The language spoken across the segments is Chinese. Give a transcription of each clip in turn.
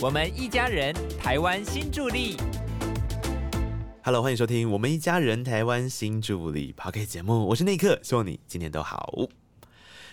我们一家人，台湾新助力。Hello，欢迎收听我们一家人台湾新助理 p o c k e t 节目，我是内克，希望你今天都好。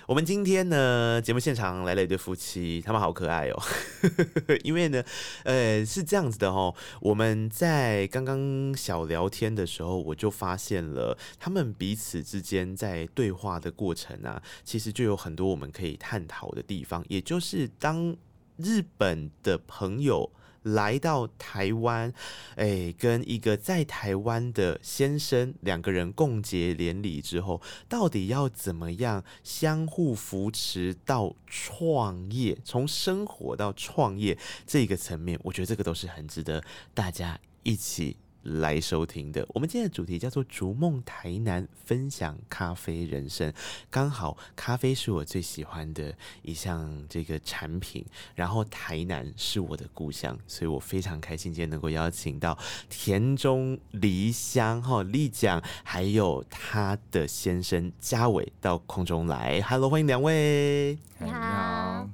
我们今天呢，节目现场来了一对夫妻，他们好可爱哦。因为呢，呃，是这样子的哦，我们在刚刚小聊天的时候，我就发现了他们彼此之间在对话的过程啊，其实就有很多我们可以探讨的地方，也就是当日本的朋友。来到台湾，哎，跟一个在台湾的先生两个人共结连理之后，到底要怎么样相互扶持到创业，从生活到创业这个层面，我觉得这个都是很值得大家一起。来收听的，我们今天的主题叫做“逐梦台南，分享咖啡人生”。刚好咖啡是我最喜欢的一项这个产品，然后台南是我的故乡，所以我非常开心今天能够邀请到田中梨香哈丽讲，还有他的先生嘉伟到空中来。Hello，欢迎两位。你好，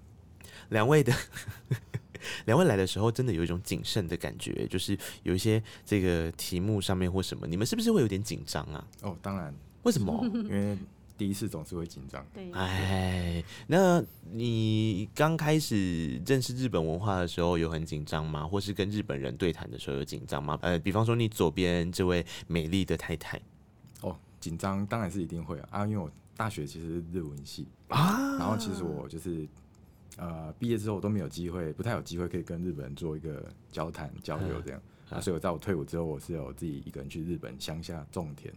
两位的。两位来的时候，真的有一种谨慎的感觉，就是有一些这个题目上面或什么，你们是不是会有点紧张啊？哦，当然，为什么？因为第一次总是会紧张。对，哎，那你刚开始认识日本文化的时候，有很紧张吗？或是跟日本人对谈的时候有紧张吗？呃，比方说你左边这位美丽的太太，哦，紧张当然是一定会啊，啊，因为我大学其实是日文系啊然后其实我就是呃毕业之后我都没有机会，不太有机会可以跟日本人做一个交谈交流这样。啊，所以我在我退伍之后，我是有自己一个人去日本乡下种田。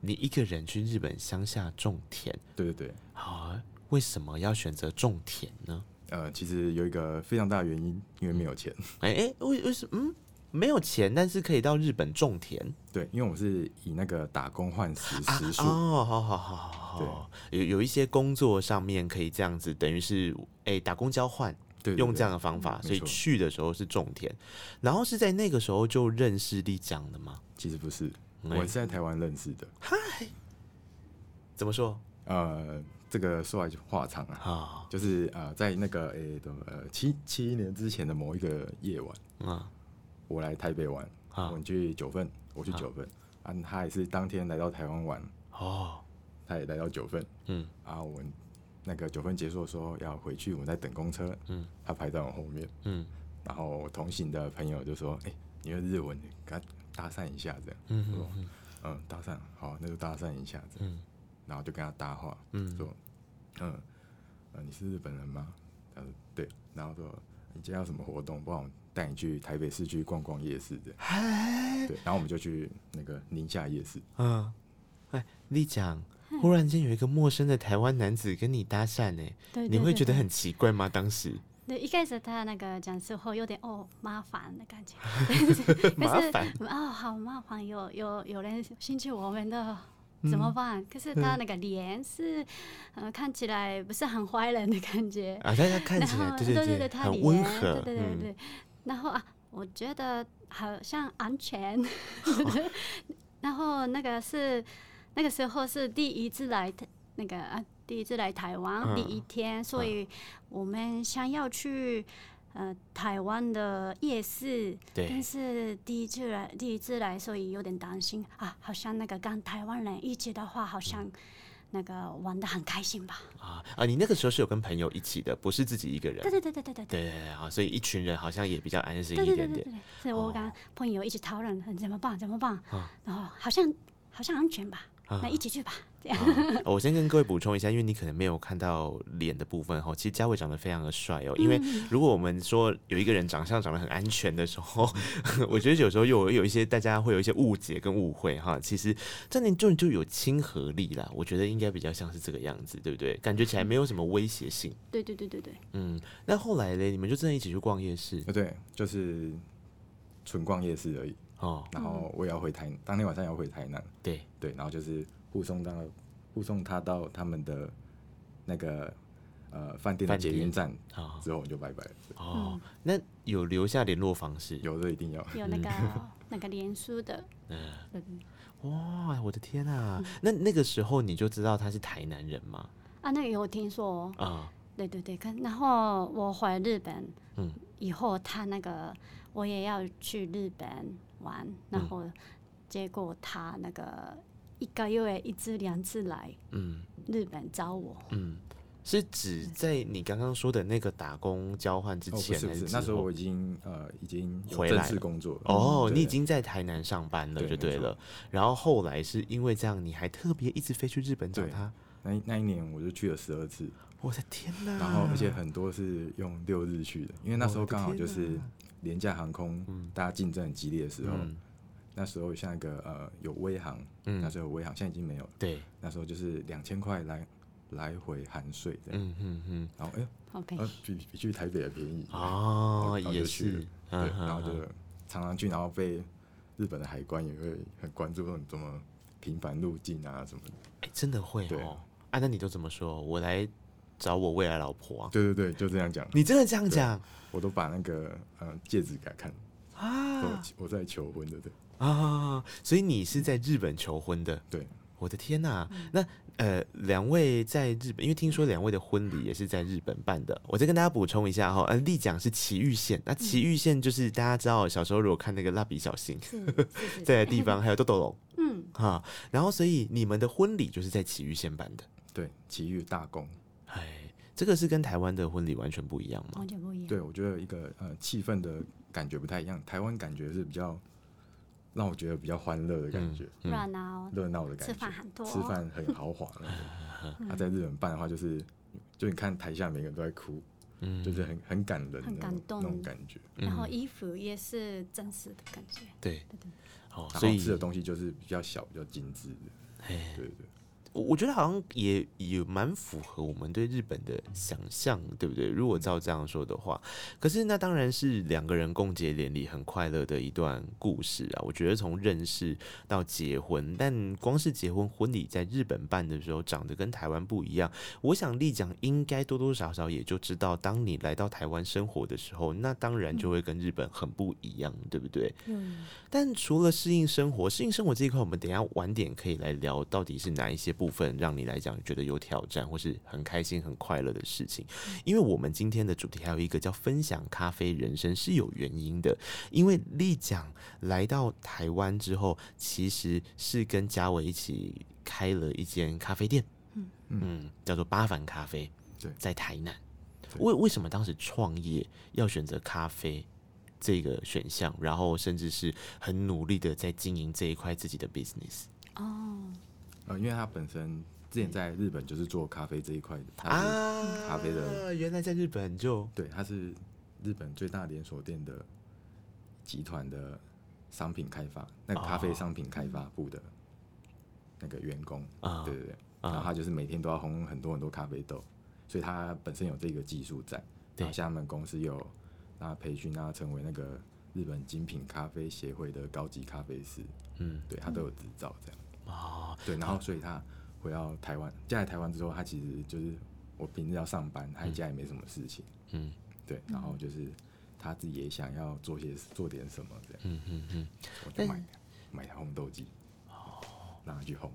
你一个人去日本乡下种田对对对，啊？为什么要选择种田呢？呃，其实有一个非常大的原因，因为没有钱。哎、哎、为为什么？嗯，没有钱，但是可以到日本种田。对，因为我是以那个打工换时啊时数。哦，好好好好好，有有一些工作上面可以这样子，等于是哎、打工交换，用这样的方法，所以去的时候是种田，然后是在那个时候就认识丽江的吗？其实不是，哎我是在台湾认识的。嗨怎么说呃，这个说来就话长啊。啊？就是呃，在那个诶的呃七七一年之前的某一个夜晚，啊我来台北玩，啊。我们去九份，我去九份，啊，他也是当天来到台湾玩，哦，他也来到九份，嗯。啊，我们那个九份结束的时候要回去，我们在等公车，嗯。他排在我后面，嗯。然后我同行的朋友就说，哎、你会日文，跟他搭讪一下这样，嗯嗯嗯，搭讪，好，那就搭讪一下这样，嗯。然后就跟他搭话，嗯。说，嗯，呃，你是日本人吗？他说对，然后说你今天有什么活动？不然我带你去台北市区逛逛夜市的。嗨，对，然后我们就去那个宁夏夜市。嗯，哎，丽江，忽然间有一个陌生的台湾男子跟你搭讪，哎，对你会觉得很奇怪吗？当时对，一开始他那个讲时候有点哦麻烦的感觉，麻烦，哦好麻烦，有有有人兴趣我们的嗯。怎么办？可是他那个脸是呃看起来不是很坏人的感觉，啊，大家看起来后对对对对，他很脸温和，对对对嗯对，然后啊，我觉得好像安全，然后那个是那个时候是第一次来台那个啊，第一次来台湾、嗯第一天，所以我们想要去呃台湾的夜市，但，是第一次来第一次来，所以有点担心啊，好像那个跟台湾人一起的话，好像那个玩的很开心吧？啊啊，你那个时候是有跟朋友一起的，不是自己一个人对。对对对对对对。啊，所以一群人好像也比较安心一点点。对对对对，是我跟朋友一起讨论怎么办怎么办，然后好像好像安全吧，那一起去吧，这样。啊我先跟各位补充一下，因为你可能没有看到脸的部分哈，其实嘉伟长得非常的帅哦。因为如果我们说有一个人长相长得很安全的时候，我觉得有时候有有一些大家会有一些误解跟误会哈。其实这里就就有亲和力啦，我觉得应该比较像是这个样子，对不对？感觉起来没有什么威胁性。对对对对对，嗯，那后来嘞，你们就真的一起去逛夜市呃，对，就是纯逛夜市而已。哦？然后我也要回台，当天晚上也要回台南。对，对，然后就是护送到护送他到他们的那个呃饭店的捷运站啊之后，我们就拜拜了。哦，那有留下联络方式？有的一定要。有那个 那个连书的，嗯，嗯哇，我的天啊！那那个时候你就知道他是台南人吗？啊，那个有听说哦，啊，对对对，看，然后我回日本，嗯以后他那个我也要去日本玩，然后结果他那个一个月一次两次来嗯。日本找我，嗯，是指在你刚刚说的那个打工交换之哦，不前是那时候我已经呃已经回来正式工作了。哦，你已经在台南上班了，就对了。然后后来是因为这样，你还特别一直飞去日本找他。那一那一年我就去了十二次，我的天哪！然后而且很多是用六日去的，因为那时候刚好就是廉价航空嗯。大家竞争很激烈的时候，嗯那时候像一个呃有微航，嗯。那时候有微航，现在已经没有了。对，那时候就是两千块来来回含税这样，嗯嗯嗯，然后哎、好便宜，呃比比去台北还便宜。哦，也是，然后就嗯常常去，然后被日本的海关也会很关注，说你怎么频繁入境啊什么的。哎，真的会对。哦。啊，那你都怎么说？我来找我未来老婆啊？对对对，就这样讲，你真的这样讲？我都把那个呃戒指给他看，啊。我我在求婚的，对啊！所以你是在日本求婚的？对，我的天呐、那呃，两位在日本，因为听说两位的婚礼也是在日本办的。我再跟大家补充一下哈，呃，丽江是埼玉县，那埼玉县就是大家知道，小时候如果看那个蜡笔小新 在的地方，还有豆豆龙 嗯，哈，然后所以你们的婚礼就是在埼玉县办的。对，埼玉大公，哎，这个是跟台湾的婚礼完全不一样吗？完全不一样。对我觉得一个呃气氛的感觉不太一样，台湾感觉是比较让我觉得比较欢乐的感觉，嗯。热闹，热闹的感觉，吃饭很多。吃饭很豪华。他、在日本办的话，就是就你看台下每个人都在哭，嗯。就是很很感人很感动。那种感觉。然后衣服也是真实的感觉。对。对对，哦，然所以后吃的东西就是比较小、比较精致的。对对，我我觉得好像也也蛮符合我们对日本的想象，对不对？如果照这样说的话，可是那当然是两个人共结连理，很快乐的一段故事啊。我觉得从认识到结婚，但光是结婚婚礼在日本办的时候，长得跟台湾不一样。我想丽讲应该多多少少也就知道，当你来到台湾生活的时候，那当然就会跟日本很不一样，对不对？嗯，但除了适应生活，适应生活这一块，我们等一下晚点可以来聊，到底是哪一些部分让你来讲觉得有挑战，或是很开心、很快乐的事情。因为我们今天的主题还有一个叫分享咖啡人生，是有原因的。因为丽讲来到台湾之后，其实是跟嘉伟一起开了一间咖啡店，嗯嗯，叫做八凡咖啡，对在台南。为为什么当时创业要选择咖啡这个选项，然后甚至是很努力的在经营这一块自己的 business 哦，呃，因为他本身之前在日本就是做咖啡这一块的，他是、啊咖啡的原来在日本就对，他是日本最大连锁店的集团的商品开发，那个咖啡哦商品开发部的那个员工，啊对对对，啊。然后他就是每天都要烘很多很多咖啡豆，所以他本身有这个技术在，对然后像他们公司有让他培训，让他成为那个日本精品咖啡协会的高级咖啡师，嗯对他都有执照这样。啊对，然后所以他回到台湾，嫁来台湾之后，他其实就是我平日要上班，他在家也没什么事情，嗯。对，然后就是他自己也想要做些做点什么这样，嗯嗯嗯。我就买买台烘豆机，哦让他去烘，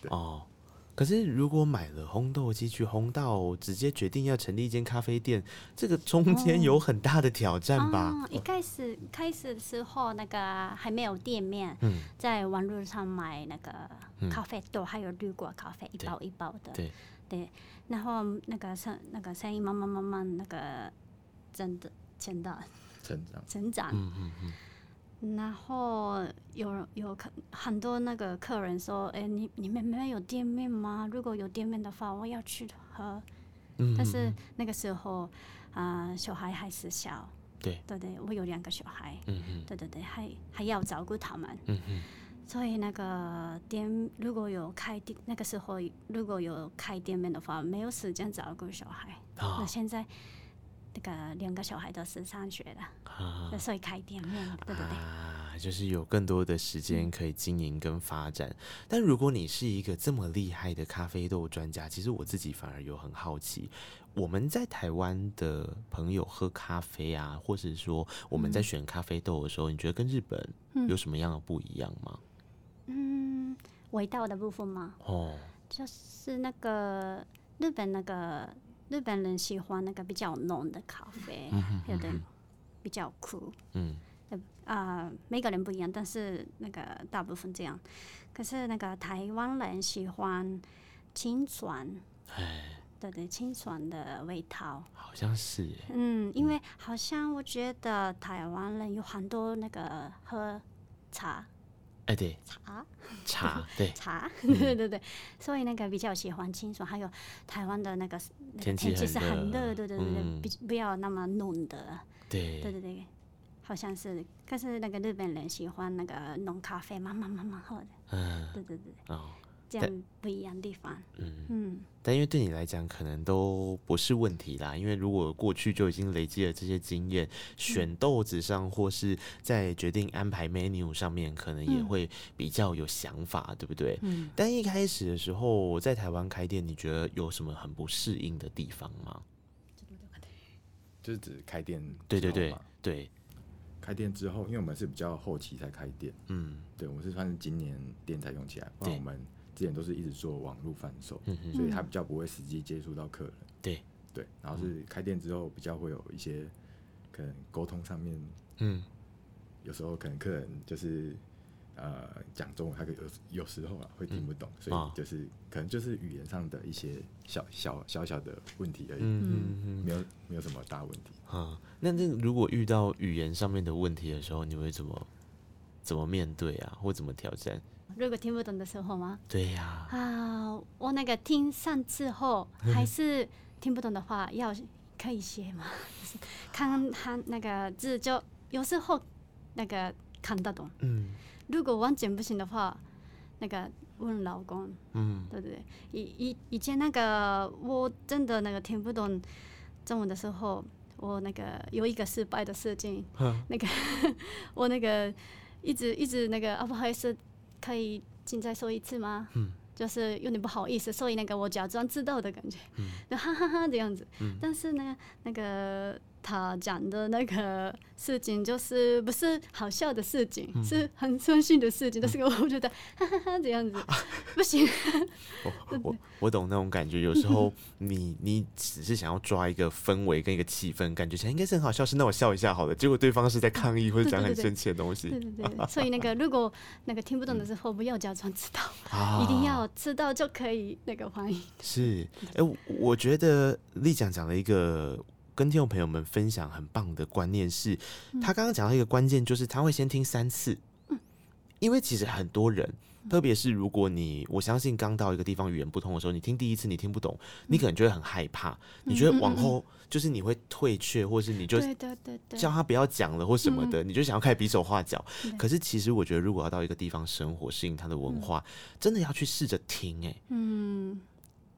对。哦。可是如果买了烘豆机去烘到直接决定要成立一间咖啡店，这个中间有很大的挑战吧？啊，一开始开始的时候，那个还没有店面，嗯，在网络上买那个嗯咖啡豆，还有绿果咖啡，一包一包的。对对，然后那个生那个生意慢慢慢慢那个真的真的成长。成长，嗯嗯嗯然后有有客很多那个客人说，哎，你你们没有店面吗？如果有店面的话，我要去喝。嗯，但是那个时候，啊、小孩还是小，对。对对，我有两个小孩，嗯嗯。对对对，还还要照顾他们，嗯嗯。所以那个店如果有开店，那个时候如果有开店面的话，没有时间照顾小孩。那啊现在那个两个小孩都是上学了，啊所以开店面，对对对。啊，就是有更多的时间可以经营跟发展。但如果你是一个这么厉害的咖啡豆专家，其实我自己反而有很好奇，我们在台湾的朋友喝咖啡啊，或者说我们在选咖啡豆的时候，你觉得跟日本有什么样的不一样吗？嗯，味道的部分吗？哦，就是那个日本那个日本人喜欢那个比较浓的咖啡，有的比较苦。嗯啊、每个人不一样，但是那个大部分这样。可是那个台湾人喜欢清爽，哎，对对，清爽的味道。好像是耶，嗯，因为好像我觉得台湾人有很多那个喝茶哎，对，茶。茶，对，茶，嗯。对对对，所以那个比较喜欢清爽。还有台湾的那个那个天气气是很很热热，对对对对，嗯。比不要那么浓的。对。对，对对，好像是，可是那个日本人喜欢那个浓咖啡，慢慢慢慢喝的，嗯，对对对，哦，这样不一样地方，嗯。嗯，但因为对你来讲，可能都不是问题啦。因为如果过去就已经累积了这些经验，选豆子上或是在决定安排 menu 上面，可能也嗯会比较有想法，对不对？嗯。但一开始的时候，在台湾开店，你觉得有什么很不适应的地方吗？就是指开店对对对对，开店之后，因为我们是比较后期才开店，嗯对，我们是算是今年店才用起来，不然我们之前都是一直做网络贩售，所以他比较不会实际接触到客人。对对，然后是开店之后比较会有一些可能沟通上面，嗯有时候可能客人就是呃讲中文，他可以有有时候啊会听不懂，所啊以就是可能就是语言上的一些小小小小的问题而已，嗯嗯嗯没有没有什么大问题。啊。那那如果遇到语言上面的问题的时候，你会怎么怎么面对啊，或怎么挑战？如果听不懂的时候吗？对呀、啊，我那个听上次后还是听不懂的话，要可以写吗？就 是看看那个字就有时候那个看得懂，嗯如果完全不行的话，那个问老公，嗯对不对？以以以前那个我真的那个听不懂中文的时候，我那个有一个失败的事情，那个 我那个一直一直那个啊不好意思，可以请再说一次吗？嗯就是有点不好意思，所以那个我假装知道的感觉，就 哈哈哈这样子。嗯但是呢，那个他讲的那个事情就是不是好笑的事情，嗯是很伤心的事情。但是我觉得哈哈哈这样子 不行。我我我懂那种感觉。有时候 你你只是想要抓一个氛围跟一个气氛，感觉起来应该是很好笑，是那我笑一下好了。结果对方是在抗议或者讲很生气的东西对对对，所以那个如果那个听不懂的时候，不要假装知道，啊一定要知道就可以那个欢迎。是。哎、我我觉得丽讲讲了一个。跟听众朋友们分享很棒的观念是，他刚刚讲到一个关键，就是他会先听三次，因为其实很多人，特别是如果你，我相信刚到一个地方语言不通的时候，你听第一次你听不懂，你可能就会很害怕，你觉得往后就是你会退却，或是你就叫他不要讲了或什么的，你就想要开始比手画脚。可是其实我觉得，如果要到一个地方生活，适应他的文化，真的要去试着听、哎，嗯，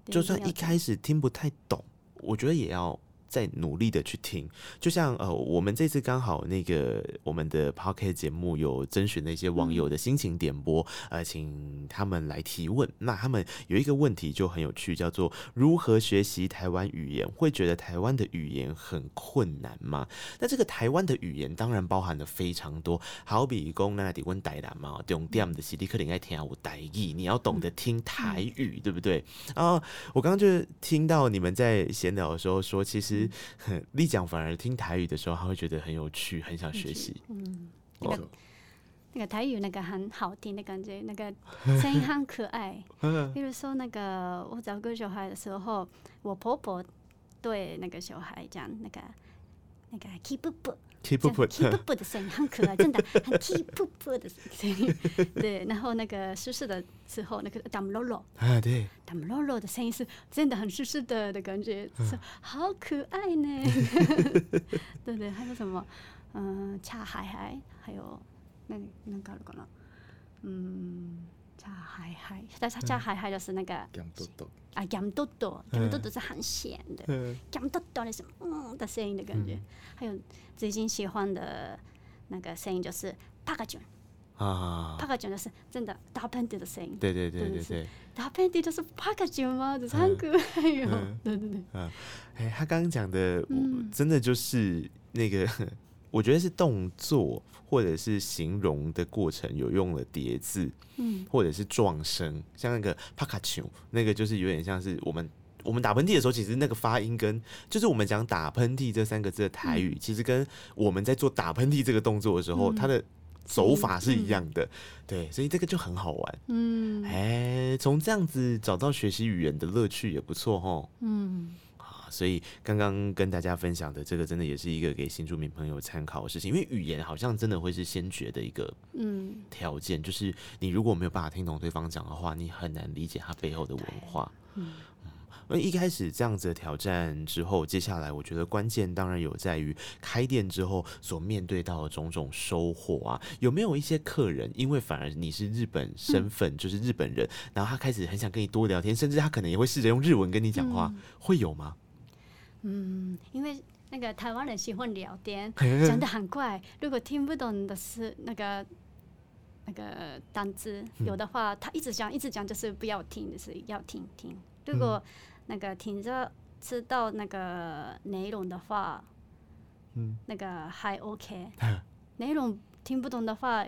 就算一开始听不太懂，我觉得也要。再努力的去听，就像呃，我们这次刚好那个我们的 p o c k e t 节目有征询那些网友的心情点播，呃，请他们来提问。那他们有一个问题就很有趣，叫做如何学习台湾语言？会觉得台湾的语言很困难吗？那这个台湾的语言当然包含了非常多，好比讲那底问台南嘛，重点的是你可能爱听我台语，你要懂得听台语，对不对？啊我刚刚就是听到你们在闲聊的时候说，其实丽讲反而听台语的时候，他会觉得很有趣，很想学习。嗯，哦那个那个台语那个很好听的感觉，那个声音很可爱。比如说那个我找个小孩的时候，我婆婆对那个小孩讲那个那个 keep up。Keep 这 up 样 keep with，up 的声音很可爱，真的很 keep up 的声音。对，然后那个舒适的时候，那个 dam lo lo 啊，对，dam lo lo 的声音是真的很舒适的的感觉，是好可爱呢。对对，还有什么？嗯，恰海海，还有那那个了呢？嗯，恰海海，但是恰海海就是那个这样多多，啊，咸豆豆，咸豆豆是很咸的。嗯讲豆豆的是嗯的声音的感觉，还有最近喜欢的那个声音就是帕卡卷，啊帕，卡卷就是真的打喷嚏的声音，对对对对对。打喷嚏就是帕卡卷吗？就是很可爱哟、嗯对对对，哎，他刚刚讲的，我真的就是那个，我觉得是动作或者是形容的过程有用了叠字，嗯或者是撞声，像那个帕卡丘，那个就是有点像是我们我们打喷嚏的时候，其实那个发音跟就是我们讲打喷嚏这三个字的台语，其实跟我们在做打喷嚏这个动作的时候，嗯它的手法是一样的。对，所以这个就很好玩。嗯哎，从这样子找到学习语言的乐趣也不错吼。嗯啊，所以刚刚跟大家分享的这个，真的也是一个给新住民朋友参考的事情，因为语言好像真的会是先决的一个嗯，条件，就是你如果没有办法听懂对方讲的话，你很难理解他背后的文化。嗯而一开始这样子的挑战之后，接下来我觉得关键当然有在于开店之后所面对到的种种收获啊，有没有一些客人因为反而你是日本身份，就是日本人，然后他开始很想跟你多聊天，甚至他可能也会试着用日文跟你讲话，会有吗？嗯，因为那个台湾人喜欢聊天，讲的很快，如果听不懂的是那个那个单词，有的话他一直讲一直讲，就是不要听，就是要听听。如果那个听着知道那个内容的话，嗯，那个还 OK。内容听不懂的话，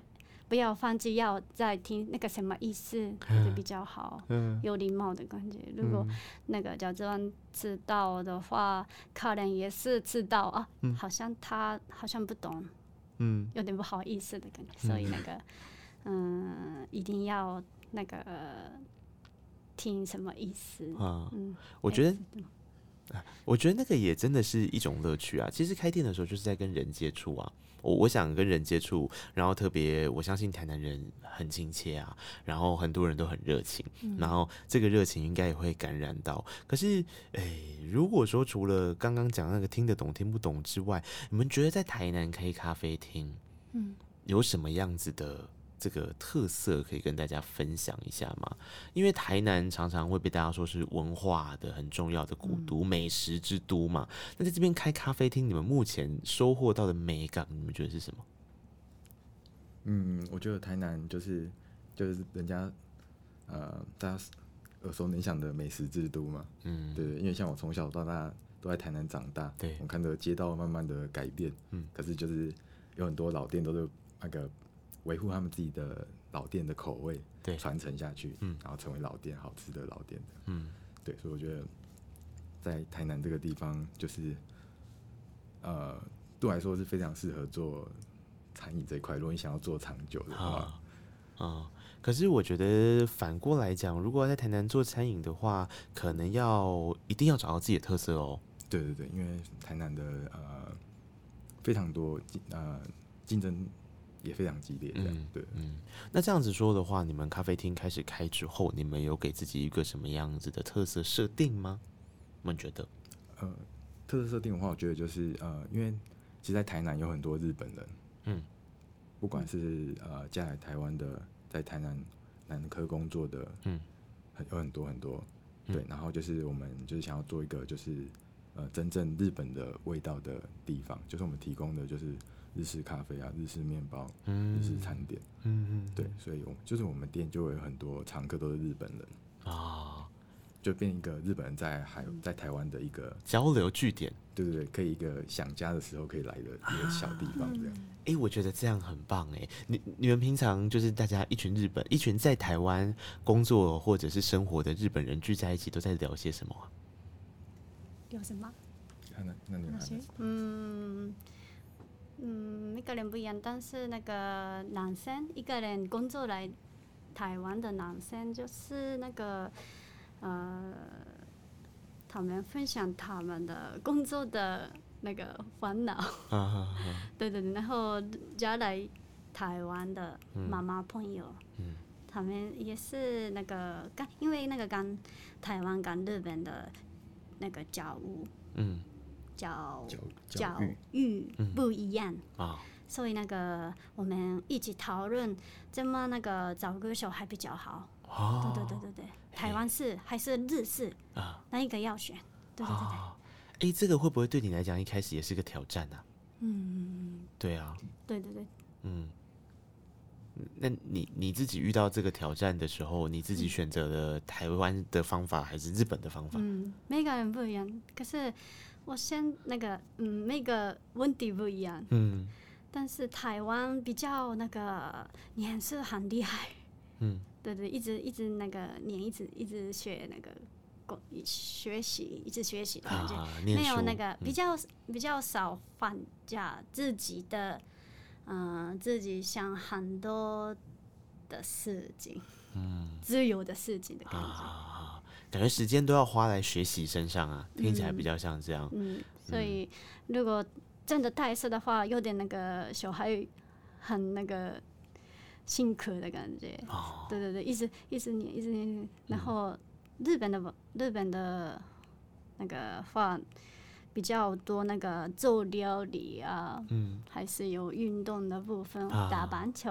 不要放弃，要再听那个什么意思，会比较好。嗯有礼貌的感觉。如果那个假装知道的话，客人也是知道啊，好像他好像不懂，嗯有点不好意思的感觉。所以那个，嗯，一定要那个听什么意思。啊，嗯，我觉得哎我觉得那个也真的是一种乐趣啊。其实开店的时候就是在跟人接触啊。我我想跟人接触，然后特别我相信台南人很亲切啊，然后很多人都很热情，然后这个热情应该也会感染到。可是，诶，如果说除了刚刚讲那个听得懂听不懂之外，你们觉得在台南开咖啡厅，嗯，有什么样子的？这个特色可以跟大家分享一下吗？因为台南常常会被大家说是文化的很重要的古都、美食之都嘛。那在这边开咖啡厅，你们目前收获到的美感，你们觉得是什么？嗯，我觉得台南就是就是人家呃大家耳熟能详的美食之都嘛，嗯，对，因为像我从小到大都在台南长大，对我看着街道慢慢的改变，嗯，可是就是有很多老店都是那个维护他们自己的老店的口味，对传承下去，嗯然后成为老店好吃的老店的，嗯对，所以我觉得在台南这个地方，就是呃，对我来说是非常适合做餐饮这一块。如果你想要做长久的话，啊啊。可是我觉得反过来讲，如果要在台南做餐饮的话，可能要一定要找到自己的特色哦。对对对，因为台南的呃非常多竞呃竞争也非常激烈，这样、嗯对。嗯，那这样子说的话，你们咖啡厅开始开之后，你们有给自己一个什么样子的特色设定吗？你们觉得？呃，特色设定的话，我觉得就是呃，因为其实，在台南有很多日本人，嗯，不管是呃嫁来台湾的，在台南南科工作的，嗯，很有很多很多，对，然后就是我们就是想要做一个就是呃真正日本的味道的地方，就是我们提供的就是日式咖啡啊、日式面包、嗯日式餐点，嗯嗯，对，所以我就是我们店就会有很多常客都是日本人，啊，就变一个日本人在海在台湾的一个交流据点。对对对，可以一个想家的时候可以来的一个小地方这样。诶，我觉得这样很棒诶。你你们平常就是大家一群日本，一群在台湾工作或者是生活的日本人聚在一起，都在聊些什么啊？有什么？啊那那你们嗯嗯，每个人不一样，但是那个男生一个人工作来台湾的男生，就是那个呃，他们分享他们的工作的那个烦恼，对对对，然后加来台湾的妈妈朋友，嗯他们也是那个刚因为那个刚台湾跟日本的那个家务嗯教教育。育不一样，啊。所以那个我们一起讨论怎么那个找歌手还比较好。哦。对对对对对，台湾式还是日式，啊。哪一个要选？对对对对，啊！诶，这个会不会对你来讲一开始也是个挑战啊？嗯，对啊，对对对，嗯。那你你自己遇到这个挑战的时候，你自己选择了台湾的方法还是日本的方法？嗯，每个人不一样，可是我先那个嗯，每个问题不一样，嗯。但是台湾比较那个念是很厉害，嗯。对对，一直一直那个念，一直一直学那个过学习，一直学习的感觉。啊，没有那个比嗯较、比较少放假，自己的嗯、自己想很多的事情，嗯，自由的事情的感觉，啊，感觉时间都要花在学习身上啊，听起来比较像这样。嗯，所以如果真的太色的话，有点那个小孩很那个辛苦的感觉，哦，对对对，一直一直念一直念，然后日本的日本的那个话比较多，那个做料理啊，嗯。还是有运动的部分，啊。打棒球，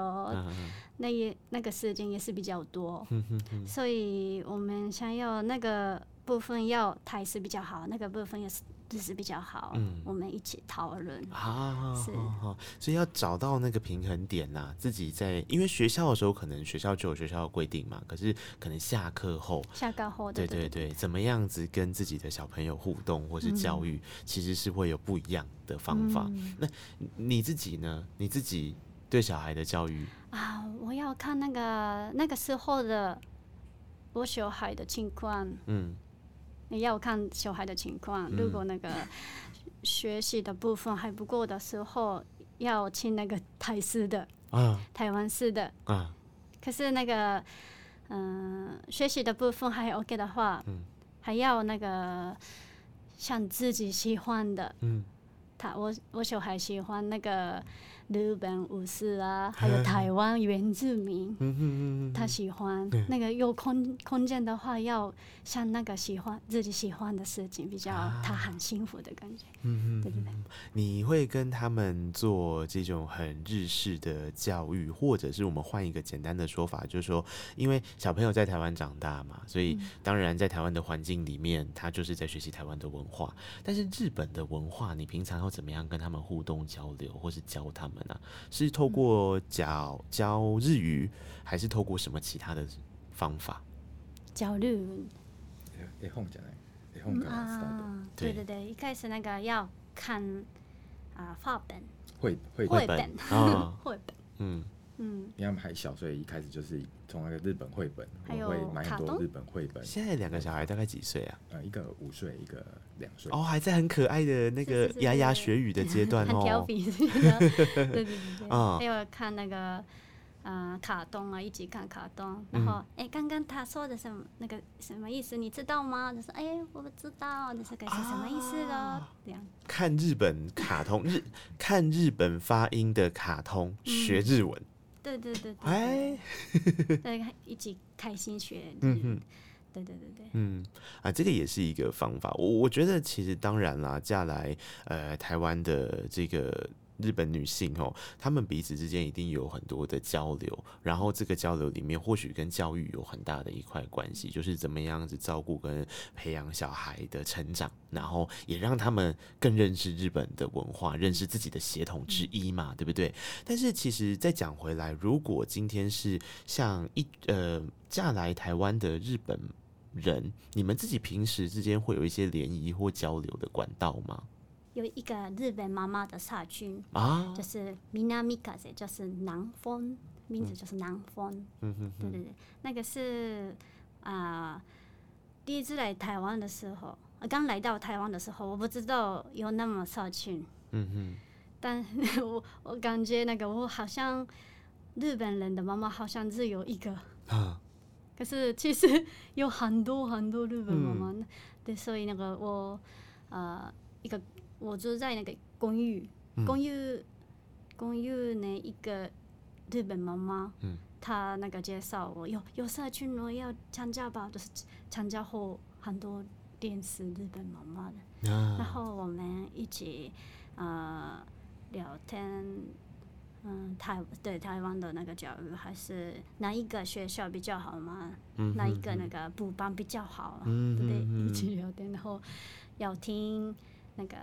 那也那个时间也是比较多，嗯哼哼所以我们想要那个部分要台式比较好，那个部分也是日式比较好，嗯。我们一起讨论。啊，是。好好所以要找到那个平衡点呐、自己在因为学校的时候，可能学校就有学校的规定嘛，可是可能下课后，下课后的对对对，怎么样子跟自己的小朋友互动或是教育，其实是会有不一样的方法。嗯。那你自己呢？你自己对小孩的教育，啊，我要看那个那个时候的我小孩的情况，嗯也要看小孩的情况。如果那个学习的部分还不够的时候，要请那个台式的、啊台湾式的。啊，可是那个，嗯、学习的部分还 OK 的话，嗯还要那个像自己喜欢的。嗯他我我小孩喜欢那个日本武士啊，还有台湾原住民。嗯嗯嗯他喜欢对那个有空空间的话，要像那个喜欢自己喜欢的事情，比较他很幸福的感觉。嗯对对对，你会跟他们做这种很日式的教育，或者是我们换一个简单的说法，就是说，因为小朋友在台湾长大嘛，所以当然在台湾的环境里面，他就是在学习台湾的文化。但是日本的文化，你平常要怎么样跟他们互动交流，或是教他们呢、是透过教教日语，还是透过什么其他的方法？焦虑絵本じゃない絵本からスター啊，对对对对，一开始那个要看啊画本、ト绘绘绘本，本、啊，绘本，嗯， 嗯，因为他们还小，所以一开始就是从那个日本绘本，我还有们会买很多日本绘本。现在两个小孩大概几岁啊？呃，一个五岁，一个两岁。哦，还在很可爱的那个是是牙牙学语的阶段很调哦。皮，对对对对，啊还有看那个。呃，卡通啊，一起看卡通，然后哎，刚刚他说的什么那个什么意思，你知道吗？就说哎，我不知道，这个是什么意思咯？这样，看日本卡通日看日本发音的卡通学日文，对对对对哎、对，对，一起开心学嗯哼，对对对对，嗯。啊，这个也是一个方法。我我觉得其实当然啦，嫁来呃台湾的这个。日本女性哦，她们彼此之间一定有很多的交流，然后这个交流里面或许跟教育有很大的一块关系，就是怎么样子照顾跟培养小孩的成长，然后也让他们更认识日本的文化，认识自己的血统之一嘛，对不对？但是其实再讲回来，如果今天是像一呃嫁来台湾的日本人，你们自己平时之间会有一些联谊或交流的管道吗？有一个日本妈妈的社群，啊？就，是 Minamikaze，就是南风，名字就是南风。嗯哼对对对，那个是啊、第一次来台湾的时候，呃刚来到台湾的时候，我不知道有那么社群，嗯哼，但 我我感觉那个我好像日本人的妈妈好像只有一个，啊，可是其实有很多很多日本妈妈，嗯。对，所以那个我呃一个我住在那个公寓，嗯公寓公寓呢一个日本妈妈，嗯她那个介绍我有有社群我要参加吧，就是参加后很多电视日本妈妈的，然啊，后我们一起呃聊天。嗯，台对台湾的那个教育，还是哪一个学校比较好嘛？嗯哪一个那个补班比较好啊？嗯对不对？一起聊天，然后要听那个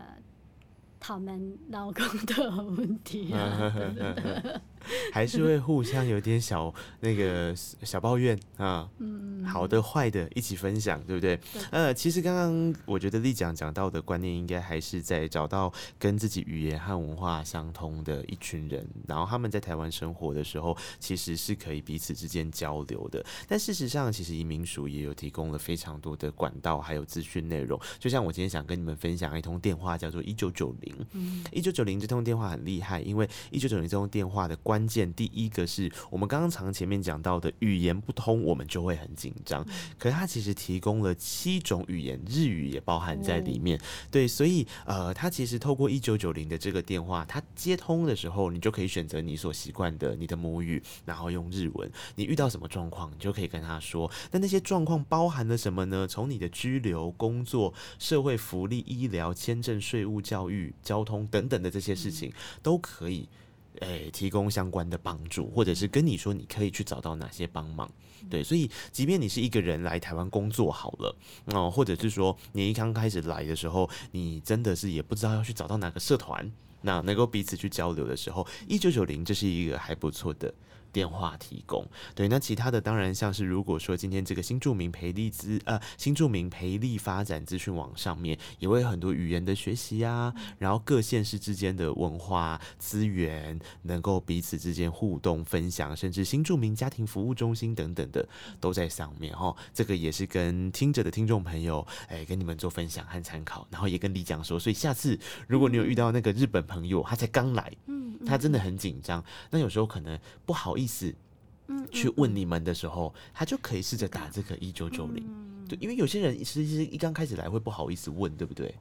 他们老公的问题啊，对对对，还是会互相有点小那个小抱怨啊，嗯，好的坏的一起分享，对不对？对呃，其实刚刚我觉得丽讲讲到的观念，应该还是在找到跟自己语言和文化相通的一群人，然后他们在台湾生活的时候，其实是可以彼此之间交流的。但事实上，其实移民署也有提供了非常多的管道还有资讯内容。就像我今天想跟你们分享一通电话，叫做一九九零。一九九零这通电话很厉害，因为一九九零这通电话的关键，第一个是我们刚刚常前面讲到的语言不通，我们就会很紧张。可是它其实提供了七种语言，日语也包含在里面。对，所以呃，它其实透过一九九零的这个电话，它接通的时候，你就可以选择你所习惯的你的母语，然后用日文。你遇到什么状况，你就可以跟他说。那那些状况包含了什么呢？从你的居留、工作、社会福利、医疗、签证、税务、教育、交通等等的这些事情，都可以。诶、提供相关的帮助，或者是跟你说你可以去找到哪些帮忙，对，所以即便你是一个人来台湾工作好了，哦、或者是说你一刚开始来的时候，你真的是也不知道要去找到哪个社团，那能够彼此去交流的时候，一九九零这是一个还不错的。电话提供对，那其他的当然像是如果说今天这个新著名培力资呃新著名培力发展资讯网上面也会有很多语言的学习啊，然后各县市之间的文化资源能够彼此之间互动分享，甚至新著名家庭服务中心等等的都在上面哦。这个也是跟听着的听众朋友哎跟你们做分享和参考，然后也跟李讲说，所以下次如果你有遇到那个日本朋友，他才刚来，他真的很紧张，那有时候可能不好意思嗯去问你们的时候，他就可以试着打这个一九九零。对，因为有些人其实一刚开始来会不好意思问，对不对？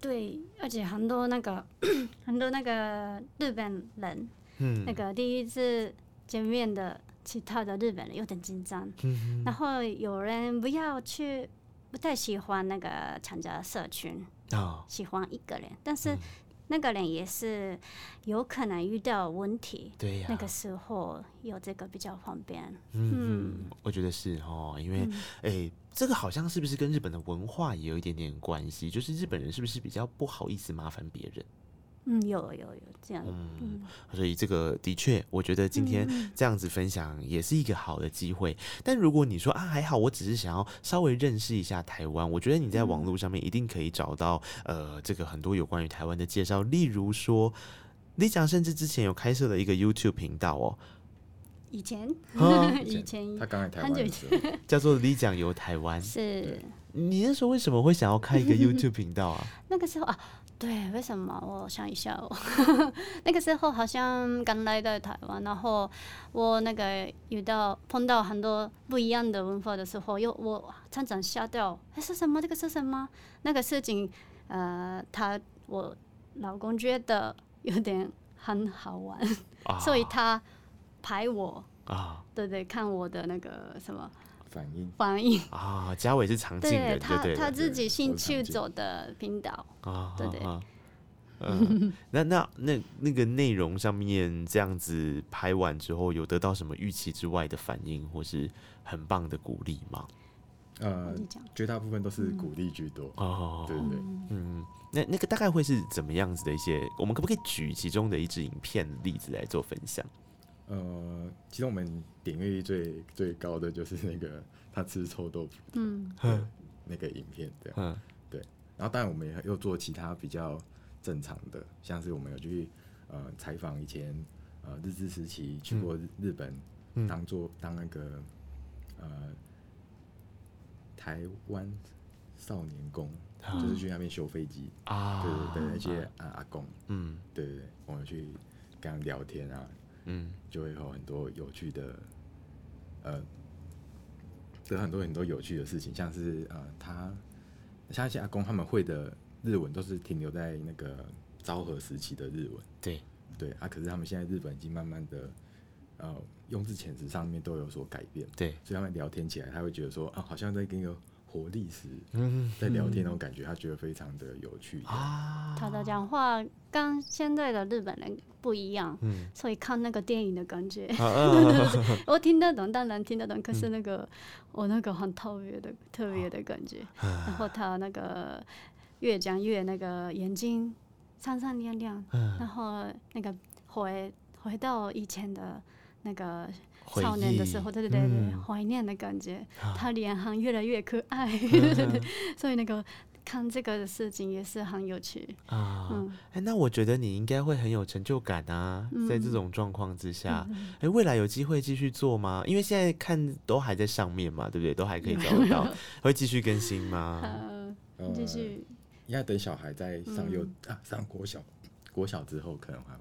对，而且很多那个 很多那个日本人，嗯。那个第一次见面的其他的日本人有点紧张，嗯然后有人不要去，不太喜欢那个参加社群，啊，喜欢一个人，但嗯。是那个人也是有可能遇到问题，对呀、那个时候有这个比较方便。嗯，我觉得是哦，因为哎、这个好像是不是跟日本的文化也有一点点关系？就是日本人是不是比较不好意思麻烦别人？嗯，有有有这样，嗯，所以这个的确，我觉得今天这样子分享也是一个好的机会。但如果你说啊还好，我只是想要稍微认识一下台湾，我觉得你在网络上面一定可以找到呃这个很多有关于台湾的介绍，例如说。李讲甚至之前有开设了一个 YouTube 频道哦，以前啊 以前他刚来台很久以湾的时候，叫做李讲游台湾。是你那时候为什么会想要开一个 YouTube 频道啊？那个时候啊，对，为什么？我想一下哦，那个时候好像刚来到台湾，然后我那个遇到碰到很多不一样的文化的时候，又我常常吓掉，哎，是什么？这个是什么？那个事情，呃，他我老公觉得有点很好玩，啊所以他拍我，啊对对，看我的那个什么反应反应，啊，嘉伟是常进对人，他他自己对兴趣走的频道。啊，对对啊。嗯，那那那那个内容上面这样子拍完之后，有得到什么预期之外的反应，或是很棒的鼓励吗？呃绝大部分都是鼓励居多。哦，对对对，嗯，那那个大概会是怎么样子的一些？我们可不可以举其中的一支影片例子来做分享？呃，其实我们点阅率最最高的就是那个他吃臭豆腐嗯。的那个影片，这样。嗯。然后当然我们也又做其他比较正常的，像是我们有去呃采访以前呃日治时期去过日日本，嗯。当做当那个呃台湾少年宫，啊。就是去那边修飞机，啊，对对对，那些啊。阿公，嗯。对对对，我们去跟他聊天啊，嗯。就会有很多有趣的，呃，有很多很多有趣的事情，像是呃，他像一些阿公他们会的日文都是停留在那个昭和时期的日文，对，对啊，可是他们现在日本已经慢慢的，呃，用字遣词上面都有所改变，对，所以他们聊天起来，他会觉得说啊，好像在跟一个活历史嗯在聊天那种感觉，他觉得非常的有趣。啊，他的讲话跟现在的日本人不一样，嗯。所以看那个电影的感觉，我听得懂，当然听得懂，可是那个、我那个很特别的特别的感觉，然后他那个越讲越那个眼睛闪闪亮亮，然后那个回回到以前的那个回少年的忆时候，对对对对，嗯怀念的感觉。啊他脸很越来越可爱，嗯所以那个看这个的事情也是很有趣。啊，嗯，哎、那我觉得你应该会很有成就感啊，在这嗯种状况之下，嗯哎、未来有机会继续做吗？因为现在看都还在上面嘛，对不对？都还可以找得到，会继续更新吗？继续应该等小孩在上幼、嗯啊上国小，国小之后可能还会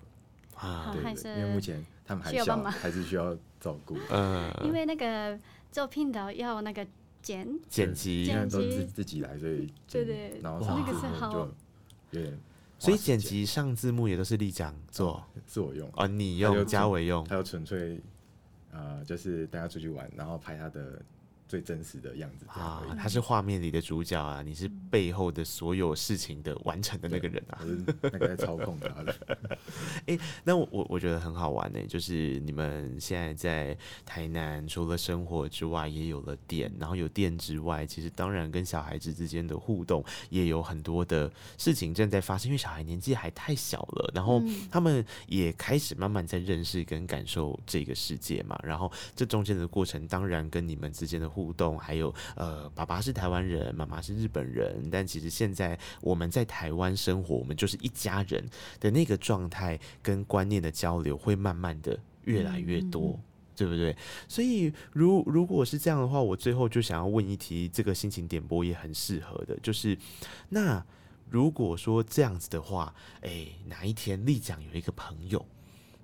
啊因为目前他们还小，需要还是需要照顾。嗯，因为那个做聘导要那个剪，剪辑现，在都是自己来，所以剪对。对然后上字那个是好幕就有点。所以剪辑上字幕也都是丽江做？是我用，哦，你用嘉伟用。还有纯粹呃，就是大家出去玩，然后拍他的最真实的样子啊他是画面里的主角啊，你是背后的所有事情的完成的那个人啊。我是那个在操控他的。那我我我觉得很好玩呢、就是你们现在在台南，除了生活之外，也有了店，然后有店之外，其实当然跟小孩子之间的互动也有很多的事情正在发生，因为小孩年纪还太小了，然后嗯他们也开始慢慢在认识跟感受这个世界嘛，然后这中间的过程，当然跟你们之间的互动，还有呃，爸爸是台湾人，妈妈是日本人，但其实现在我们在台湾生活，我们就是一家人的那个状态跟观念的交流，会慢慢的越来越多。对不对？所以，如如果是这样的话，我最后就想要问一题，这个心情点播也很适合的，就是那如果说这样子的话，哎，哪一天丽奖有一个朋友，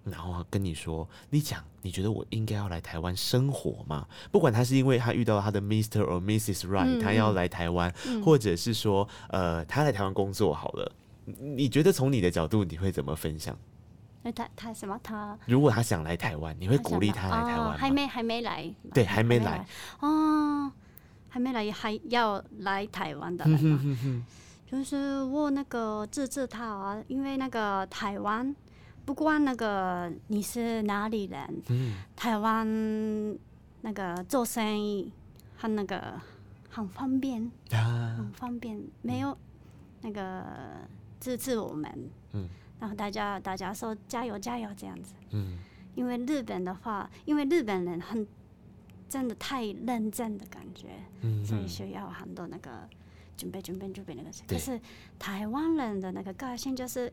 然后跟你说，你讲，你觉得我应该要来台湾生活吗？不管他是因为他遇到他的 Mr. or Mrs. Right，、嗯他要来台湾，嗯或者是说，呃，他来台湾工作好了。你你觉得从你的角度，你会怎么分享？那他他什么他？如果他想来台湾，你会鼓励他来台湾还没还没来，对还没来哦，还没来还要来台湾的？就是我那个支持他啊，因为那个台湾，不管那个你是哪里人，嗯。台湾那个做生意很那个很方便，啊。很方便，没有那个支持我们，嗯。然后大家大家说加油加油这样子。嗯。因为日本的话，因为日本人很真的太认真的感觉，嗯所以需要很多那个准备准备准备那个。对。可是台湾人的那个个性就是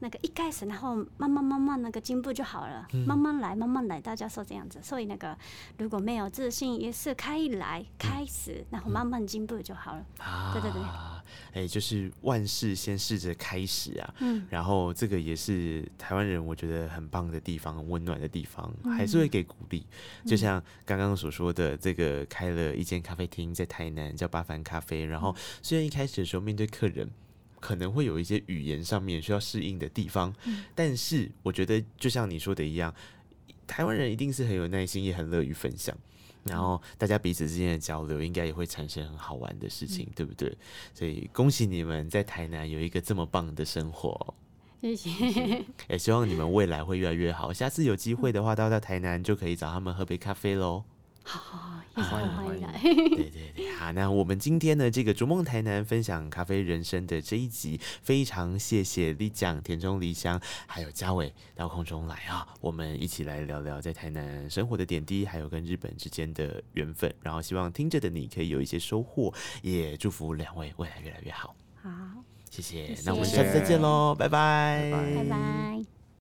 那个一开始，然后慢慢慢慢那个进步就好了，嗯慢慢来慢慢来，大家说这样子。所以那个如果没有自信，也是可以来开始，然后慢慢进步就好了。啊，对对对哎、就是万事先试着开始啊，嗯，然后这个也是台湾人我觉得很棒的地方，很温暖的地方，嗯还是会给鼓励。就像刚刚所说的，这个开了一间咖啡厅在台南，叫八凡咖啡。然嗯后虽然一开始的时候面对客人。可能会有一些语言上面需要适应的地方，嗯但是我觉得就像你说的一样，台湾人一定是很有耐心，也很乐于分享。然后大家彼此之间的交流，应该也会产生很好玩的事情，对不对？所以恭喜你们在台南有一个这么棒的生活，谢谢。也希望你们未来会越来越好。下次有机会的话，到到台南就可以找他们喝杯咖啡喽。好，也是欢迎欢迎来。对对对，好，那我们今天呢，这个逐梦台南分享咖啡人生的这一集，非常谢谢李讲、田中梨香还有嘉伟到空中来啊，我们一起来聊聊在台南生活的点滴，还有跟日本之间的缘分。然后希望听着的你可以有一些收获，也祝福两位未来越来越好。好，谢谢，谢那我们下次再见喽，拜拜，拜拜拜拜。